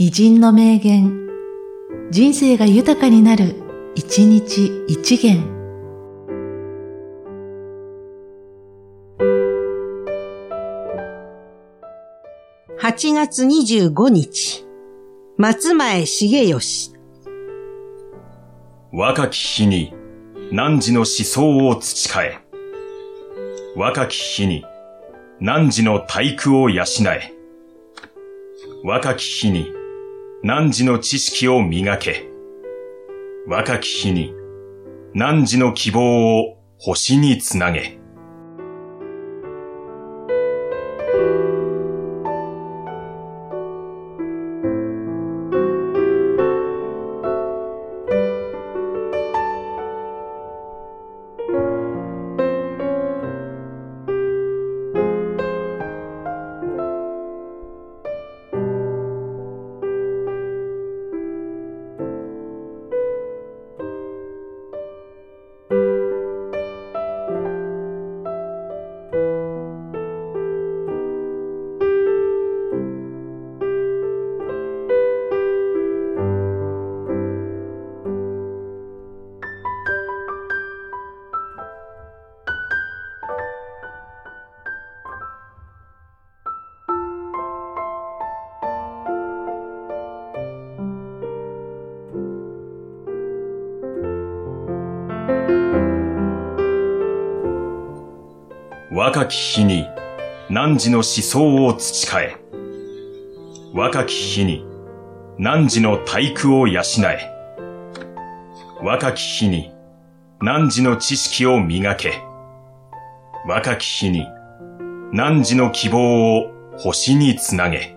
偉人の名言、人生が豊かになる、一日一元。8月25日、松前重義。若き日に汝の思想を培え。若き日に汝の体育を養え。若き日に汝の知識を磨け。若き日に汝の希望を星につなげ。若き日に汝の思想を培え。若き日に汝の体育を養え。若き日に汝の知識を磨け。若き日に汝の希望を星につなげ。